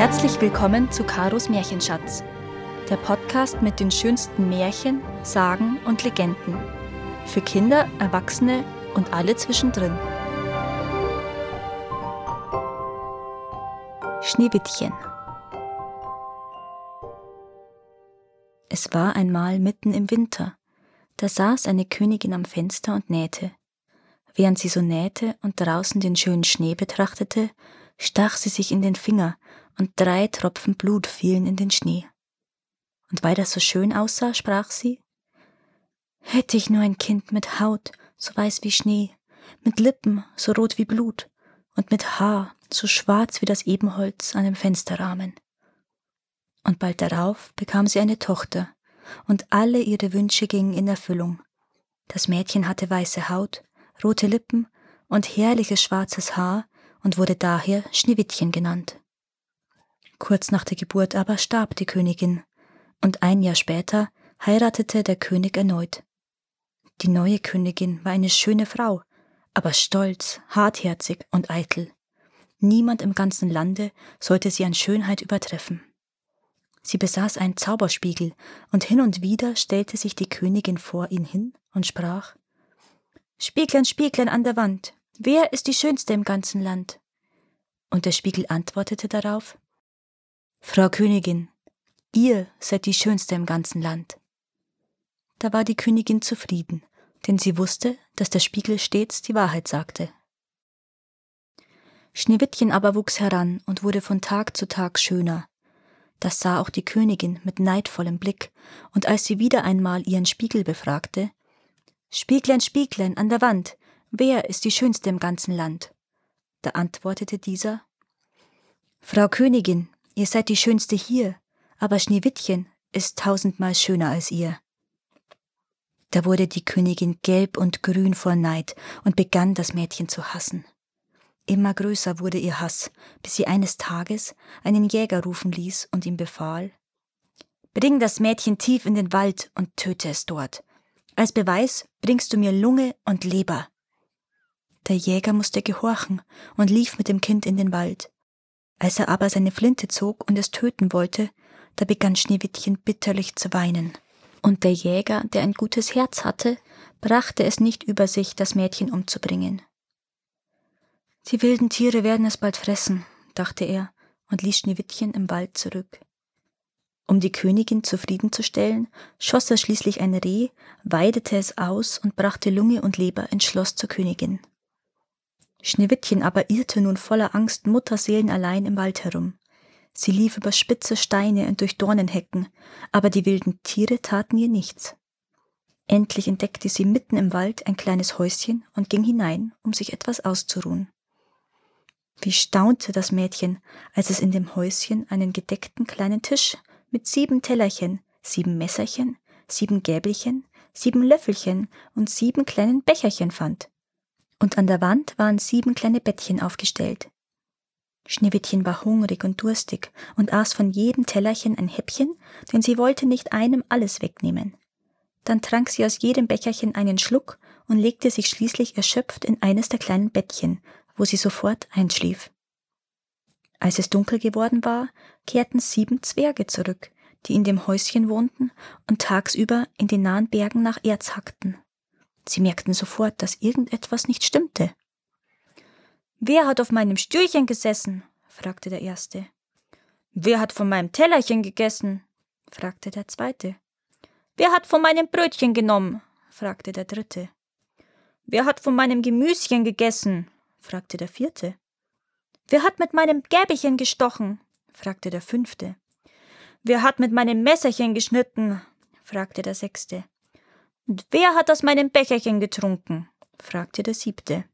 Herzlich willkommen zu Karos Märchenschatz, der Podcast mit den schönsten Märchen, Sagen und Legenden. Für Kinder, Erwachsene und alle zwischendrin. Schneewittchen. Es war einmal mitten im Winter. Da saß eine Königin am Fenster und nähte. Während sie so nähte und draußen den schönen Schnee betrachtete, stach sie sich in den Finger und drei Tropfen Blut fielen in den Schnee. Und weil das so schön aussah, sprach sie Hätte ich nur ein Kind mit Haut, so weiß wie Schnee, mit Lippen, so rot wie Blut, und mit Haar, so schwarz wie das Ebenholz an dem Fensterrahmen. Und bald darauf bekam sie eine Tochter, und alle ihre Wünsche gingen in Erfüllung. Das Mädchen hatte weiße Haut, rote Lippen und herrliches schwarzes Haar und wurde daher Schneewittchen genannt. Kurz nach der Geburt aber starb die Königin, und ein Jahr später heiratete der König erneut. Die neue Königin war eine schöne Frau, aber stolz, hartherzig und eitel. Niemand im ganzen Lande sollte sie an Schönheit übertreffen. Sie besaß einen Zauberspiegel, und hin und wieder stellte sich die Königin vor ihn hin und sprach Spieglein, Spieglein an der Wand, wer ist die Schönste im ganzen Land? Und der Spiegel antwortete darauf Frau Königin, ihr seid die Schönste im ganzen Land. Da war die Königin zufrieden, denn sie wusste, dass der Spiegel stets die Wahrheit sagte. Schneewittchen aber wuchs heran und wurde von Tag zu Tag schöner. Das sah auch die Königin mit neidvollem Blick, und als sie wieder einmal ihren Spiegel befragte, Spieglein, Spieglein an der Wand, wer ist die Schönste im ganzen Land? Da antwortete dieser Frau Königin, Ihr seid die Schönste hier, aber Schneewittchen ist tausendmal schöner als ihr. Da wurde die Königin gelb und grün vor Neid und begann das Mädchen zu hassen. Immer größer wurde ihr Hass, bis sie eines Tages einen Jäger rufen ließ und ihm befahl Bring das Mädchen tief in den Wald und töte es dort. Als Beweis bringst du mir Lunge und Leber. Der Jäger musste gehorchen und lief mit dem Kind in den Wald. Als er aber seine Flinte zog und es töten wollte, da begann Schneewittchen bitterlich zu weinen. Und der Jäger, der ein gutes Herz hatte, brachte es nicht über sich, das Mädchen umzubringen. Die wilden Tiere werden es bald fressen, dachte er und ließ Schneewittchen im Wald zurück. Um die Königin zufriedenzustellen, schoss er schließlich ein Reh, weidete es aus und brachte Lunge und Leber ins Schloss zur Königin. Schneewittchen aber irrte nun voller Angst mutterseelenallein im Wald herum. Sie lief über spitze Steine und durch Dornenhecken, aber die wilden Tiere taten ihr nichts. Endlich entdeckte sie mitten im Wald ein kleines Häuschen und ging hinein, um sich etwas auszuruhen. Wie staunte das Mädchen, als es in dem Häuschen einen gedeckten kleinen Tisch mit sieben Tellerchen, sieben Messerchen, sieben Gäbelchen, sieben Löffelchen und sieben kleinen Becherchen fand und an der Wand waren sieben kleine Bettchen aufgestellt. Schneewittchen war hungrig und durstig und aß von jedem Tellerchen ein Häppchen, denn sie wollte nicht einem alles wegnehmen. Dann trank sie aus jedem Becherchen einen Schluck und legte sich schließlich erschöpft in eines der kleinen Bettchen, wo sie sofort einschlief. Als es dunkel geworden war, kehrten sieben Zwerge zurück, die in dem Häuschen wohnten und tagsüber in den nahen Bergen nach Erz hackten. Sie merkten sofort, dass irgendetwas nicht stimmte. Wer hat auf meinem Stühlchen gesessen? fragte der erste. Wer hat von meinem Tellerchen gegessen? fragte der zweite. Wer hat von meinem Brötchen genommen? fragte der dritte. Wer hat von meinem Gemüschen gegessen? fragte der vierte. Wer hat mit meinem Gäbelchen gestochen? fragte der fünfte. Wer hat mit meinem Messerchen geschnitten? fragte der sechste. Und wer hat aus meinem Becherchen getrunken? fragte der siebte.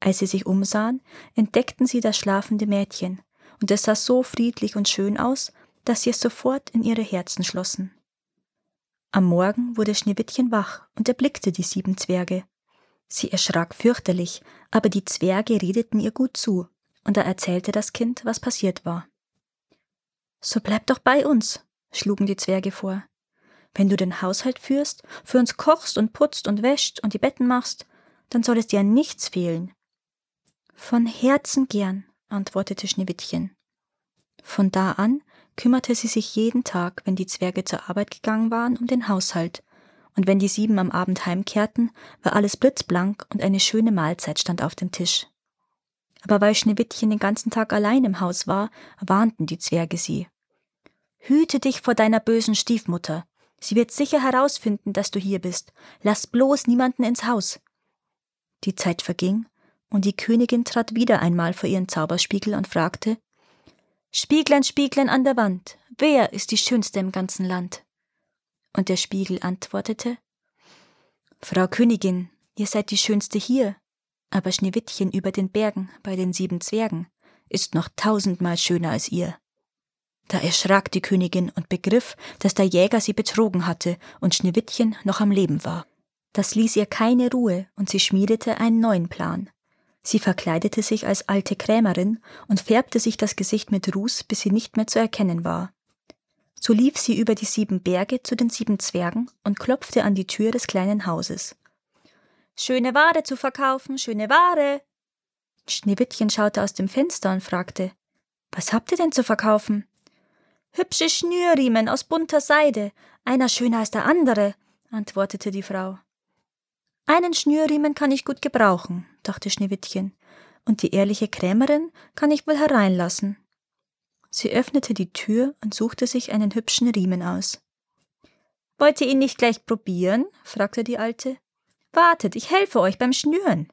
Als sie sich umsahen, entdeckten sie das schlafende Mädchen, und es sah so friedlich und schön aus, dass sie es sofort in ihre Herzen schlossen. Am Morgen wurde Schneewittchen wach und erblickte die sieben Zwerge. Sie erschrak fürchterlich, aber die Zwerge redeten ihr gut zu, und da erzählte das Kind, was passiert war. So bleib doch bei uns, schlugen die Zwerge vor. Wenn du den Haushalt führst, für uns kochst und putzt und wäscht und die Betten machst, dann soll es dir an nichts fehlen. Von Herzen gern, antwortete Schneewittchen. Von da an kümmerte sie sich jeden Tag, wenn die Zwerge zur Arbeit gegangen waren, um den Haushalt, und wenn die sieben am Abend heimkehrten, war alles blitzblank und eine schöne Mahlzeit stand auf dem Tisch. Aber weil Schneewittchen den ganzen Tag allein im Haus war, warnten die Zwerge sie. Hüte dich vor deiner bösen Stiefmutter. Sie wird sicher herausfinden, dass du hier bist. Lass bloß niemanden ins Haus. Die Zeit verging, und die Königin trat wieder einmal vor ihren Zauberspiegel und fragte Spieglein, Spieglein an der Wand, wer ist die schönste im ganzen Land? Und der Spiegel antwortete Frau Königin, ihr seid die schönste hier, aber Schneewittchen über den Bergen bei den sieben Zwergen ist noch tausendmal schöner als ihr. Da erschrak die Königin und begriff, dass der Jäger sie betrogen hatte und Schneewittchen noch am Leben war. Das ließ ihr keine Ruhe und sie schmiedete einen neuen Plan. Sie verkleidete sich als alte Krämerin und färbte sich das Gesicht mit Ruß, bis sie nicht mehr zu erkennen war. So lief sie über die sieben Berge zu den sieben Zwergen und klopfte an die Tür des kleinen Hauses. Schöne Ware zu verkaufen, schöne Ware. Schneewittchen schaute aus dem Fenster und fragte Was habt ihr denn zu verkaufen? Hübsche Schnürriemen aus bunter Seide, einer schöner als der andere, antwortete die Frau. Einen Schnürriemen kann ich gut gebrauchen, dachte Schneewittchen, und die ehrliche Krämerin kann ich wohl hereinlassen. Sie öffnete die Tür und suchte sich einen hübschen Riemen aus. Wollt ihr ihn nicht gleich probieren? fragte die Alte. Wartet, ich helfe euch beim Schnüren.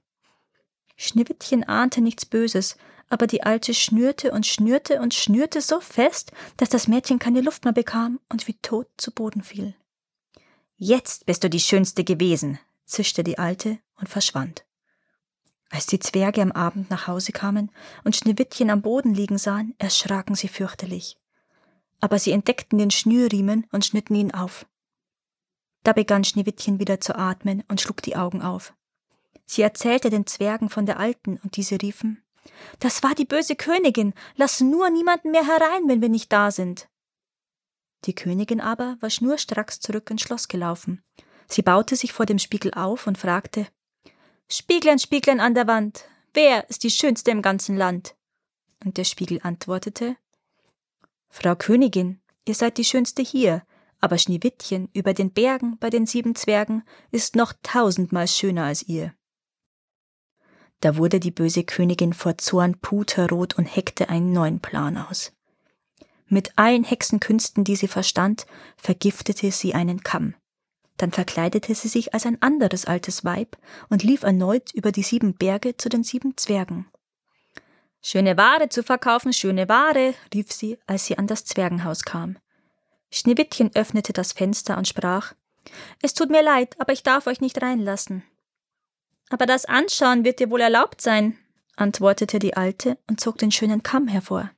Schneewittchen ahnte nichts Böses, aber die Alte schnürte und schnürte und schnürte so fest, dass das Mädchen keine Luft mehr bekam und wie tot zu Boden fiel. Jetzt bist du die Schönste gewesen, zischte die Alte und verschwand. Als die Zwerge am Abend nach Hause kamen und Schneewittchen am Boden liegen sahen, erschraken sie fürchterlich. Aber sie entdeckten den Schnürriemen und schnitten ihn auf. Da begann Schneewittchen wieder zu atmen und schlug die Augen auf. Sie erzählte den Zwergen von der Alten, und diese riefen Das war die böse Königin. Lass nur niemanden mehr herein, wenn wir nicht da sind. Die Königin aber war schnurstracks zurück ins Schloss gelaufen. Sie baute sich vor dem Spiegel auf und fragte Spieglein, Spieglein an der Wand, wer ist die schönste im ganzen Land? Und der Spiegel antwortete Frau Königin, ihr seid die schönste hier, aber Schneewittchen über den Bergen bei den sieben Zwergen ist noch tausendmal schöner als ihr. Da wurde die böse Königin vor Zorn puterrot und heckte einen neuen Plan aus. Mit allen Hexenkünsten, die sie verstand, vergiftete sie einen Kamm. Dann verkleidete sie sich als ein anderes altes Weib und lief erneut über die sieben Berge zu den sieben Zwergen. Schöne Ware zu verkaufen, schöne Ware, rief sie, als sie an das Zwergenhaus kam. Schneewittchen öffnete das Fenster und sprach Es tut mir leid, aber ich darf euch nicht reinlassen. Aber das Anschauen wird dir wohl erlaubt sein, antwortete die Alte und zog den schönen Kamm hervor.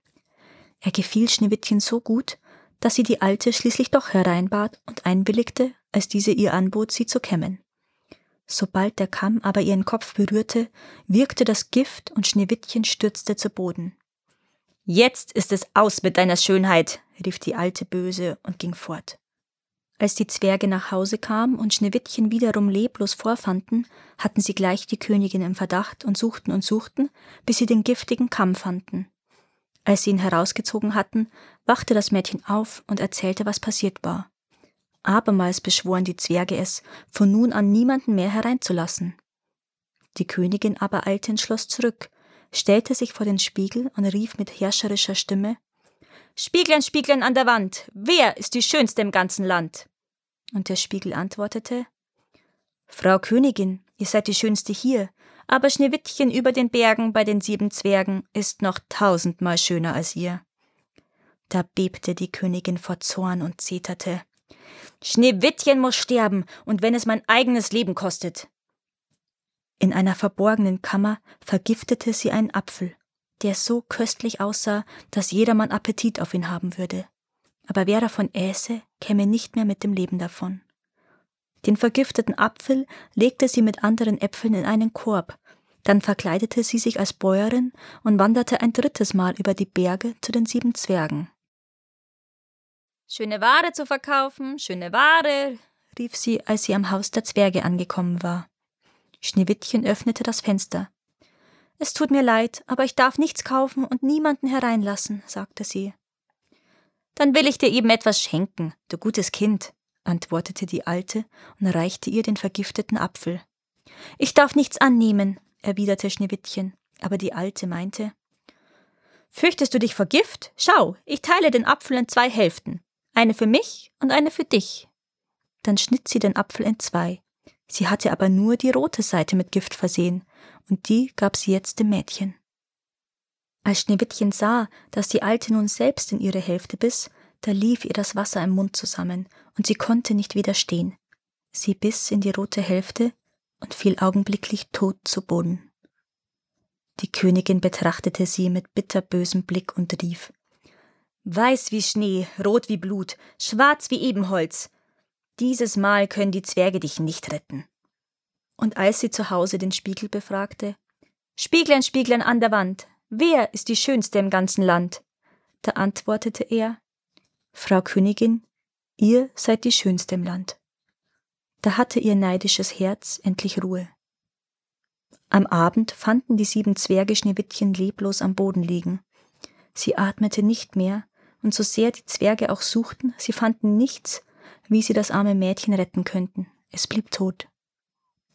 Er gefiel Schneewittchen so gut, dass sie die Alte schließlich doch hereinbat und einwilligte, als diese ihr anbot, sie zu kämmen. Sobald der Kamm aber ihren Kopf berührte, wirkte das Gift und Schneewittchen stürzte zu Boden. Jetzt ist es aus mit deiner Schönheit, rief die Alte böse und ging fort. Als die Zwerge nach Hause kamen und Schneewittchen wiederum leblos vorfanden, hatten sie gleich die Königin im Verdacht und suchten und suchten, bis sie den giftigen Kamm fanden. Als sie ihn herausgezogen hatten, wachte das Mädchen auf und erzählte, was passiert war. Abermals beschworen die Zwerge es, von nun an niemanden mehr hereinzulassen. Die Königin aber eilte ins Schloss zurück, stellte sich vor den Spiegel und rief mit herrscherischer Stimme Spieglein, Spieglein an der Wand, wer ist die schönste im ganzen Land? Und der Spiegel antwortete Frau Königin, ihr seid die schönste hier, aber Schneewittchen über den Bergen bei den sieben Zwergen ist noch tausendmal schöner als ihr. Da bebte die Königin vor Zorn und zeterte. Schneewittchen muss sterben, und wenn es mein eigenes Leben kostet. In einer verborgenen Kammer vergiftete sie einen Apfel der so köstlich aussah, dass jedermann Appetit auf ihn haben würde. Aber wer davon äße, käme nicht mehr mit dem Leben davon. Den vergifteten Apfel legte sie mit anderen Äpfeln in einen Korb, dann verkleidete sie sich als Bäuerin und wanderte ein drittes Mal über die Berge zu den sieben Zwergen. Schöne Ware zu verkaufen, schöne Ware, rief sie, als sie am Haus der Zwerge angekommen war. Schneewittchen öffnete das Fenster. Es tut mir leid, aber ich darf nichts kaufen und niemanden hereinlassen, sagte sie. Dann will ich dir eben etwas schenken, du gutes Kind, antwortete die Alte und reichte ihr den vergifteten Apfel. Ich darf nichts annehmen, erwiderte Schneewittchen, aber die Alte meinte Fürchtest du dich vor Gift? Schau, ich teile den Apfel in zwei Hälften, eine für mich und eine für dich. Dann schnitt sie den Apfel in zwei. Sie hatte aber nur die rote Seite mit Gift versehen, und die gab sie jetzt dem Mädchen. Als Schneewittchen sah, dass die Alte nun selbst in ihre Hälfte biss, da lief ihr das Wasser im Mund zusammen, und sie konnte nicht widerstehen. Sie biss in die rote Hälfte und fiel augenblicklich tot zu Boden. Die Königin betrachtete sie mit bitterbösem Blick und rief Weiß wie Schnee, rot wie Blut, schwarz wie Ebenholz. Dieses Mal können die Zwerge dich nicht retten. Und als sie zu Hause den Spiegel befragte Spieglein, Spieglein an der Wand, wer ist die schönste im ganzen Land? Da antwortete er Frau Königin, ihr seid die schönste im Land. Da hatte ihr neidisches Herz endlich Ruhe. Am Abend fanden die sieben Zwerge Schneewittchen leblos am Boden liegen. Sie atmete nicht mehr, und so sehr die Zwerge auch suchten, sie fanden nichts, wie sie das arme Mädchen retten könnten. Es blieb tot.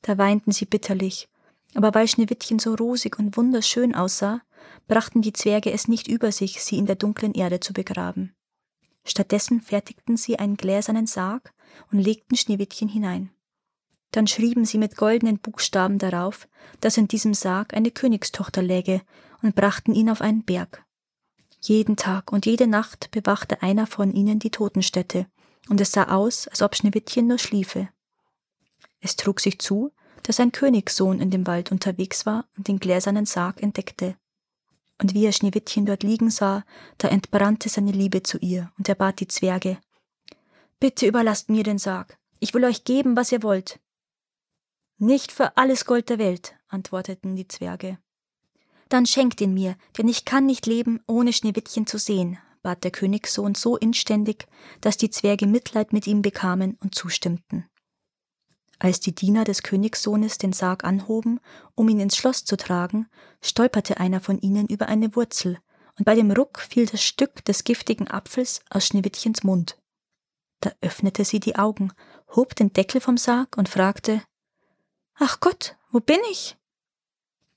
Da weinten sie bitterlich, aber weil Schneewittchen so rosig und wunderschön aussah, brachten die Zwerge es nicht über sich, sie in der dunklen Erde zu begraben. Stattdessen fertigten sie einen gläsernen Sarg und legten Schneewittchen hinein. Dann schrieben sie mit goldenen Buchstaben darauf, dass in diesem Sarg eine Königstochter läge, und brachten ihn auf einen Berg. Jeden Tag und jede Nacht bewachte einer von ihnen die Totenstätte, und es sah aus, als ob Schneewittchen nur schliefe. Es trug sich zu, dass ein Königssohn in dem Wald unterwegs war und den gläsernen Sarg entdeckte. Und wie er Schneewittchen dort liegen sah, da entbrannte seine Liebe zu ihr, und er bat die Zwerge Bitte überlasst mir den Sarg, ich will euch geben, was ihr wollt. Nicht für alles Gold der Welt, antworteten die Zwerge. Dann schenkt ihn mir, denn ich kann nicht leben, ohne Schneewittchen zu sehen, bat der Königssohn so inständig, dass die Zwerge Mitleid mit ihm bekamen und zustimmten. Als die Diener des Königssohnes den Sarg anhoben, um ihn ins Schloss zu tragen, stolperte einer von ihnen über eine Wurzel, und bei dem Ruck fiel das Stück des giftigen Apfels aus Schneewittchens Mund. Da öffnete sie die Augen, hob den Deckel vom Sarg und fragte Ach Gott, wo bin ich?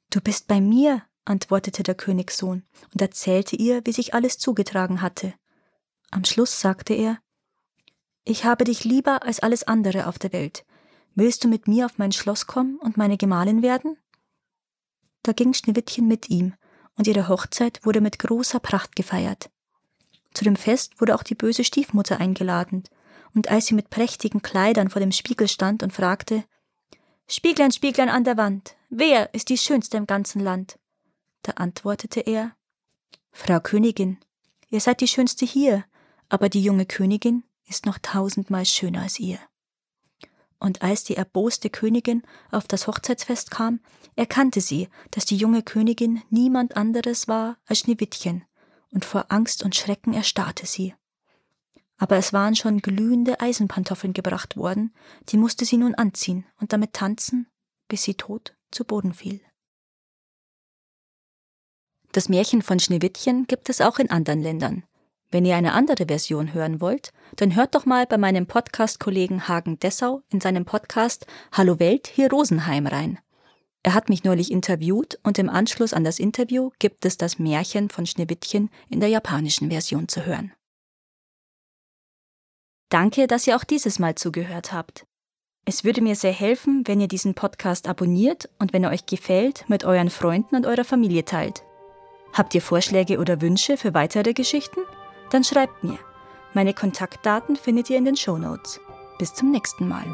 Du bist bei mir, antwortete der Königssohn und erzählte ihr, wie sich alles zugetragen hatte. Am Schluss sagte er Ich habe dich lieber als alles andere auf der Welt, Willst du mit mir auf mein Schloss kommen und meine Gemahlin werden? Da ging Schneewittchen mit ihm, und ihre Hochzeit wurde mit großer Pracht gefeiert. Zu dem Fest wurde auch die böse Stiefmutter eingeladen, und als sie mit prächtigen Kleidern vor dem Spiegel stand und fragte Spieglein, Spieglein an der Wand, wer ist die schönste im ganzen Land? Da antwortete er Frau Königin, ihr seid die schönste hier, aber die junge Königin ist noch tausendmal schöner als ihr. Und als die erboste Königin auf das Hochzeitsfest kam, erkannte sie, dass die junge Königin niemand anderes war als Schneewittchen, und vor Angst und Schrecken erstarrte sie. Aber es waren schon glühende Eisenpantoffeln gebracht worden, die musste sie nun anziehen und damit tanzen, bis sie tot zu Boden fiel. Das Märchen von Schneewittchen gibt es auch in anderen Ländern. Wenn ihr eine andere Version hören wollt, dann hört doch mal bei meinem Podcast-Kollegen Hagen Dessau in seinem Podcast Hallo Welt hier Rosenheim rein. Er hat mich neulich interviewt und im Anschluss an das Interview gibt es das Märchen von Schneewittchen in der japanischen Version zu hören. Danke, dass ihr auch dieses Mal zugehört habt. Es würde mir sehr helfen, wenn ihr diesen Podcast abonniert und wenn er euch gefällt, mit euren Freunden und eurer Familie teilt. Habt ihr Vorschläge oder Wünsche für weitere Geschichten? Dann schreibt mir. Meine Kontaktdaten findet ihr in den Show Notes. Bis zum nächsten Mal.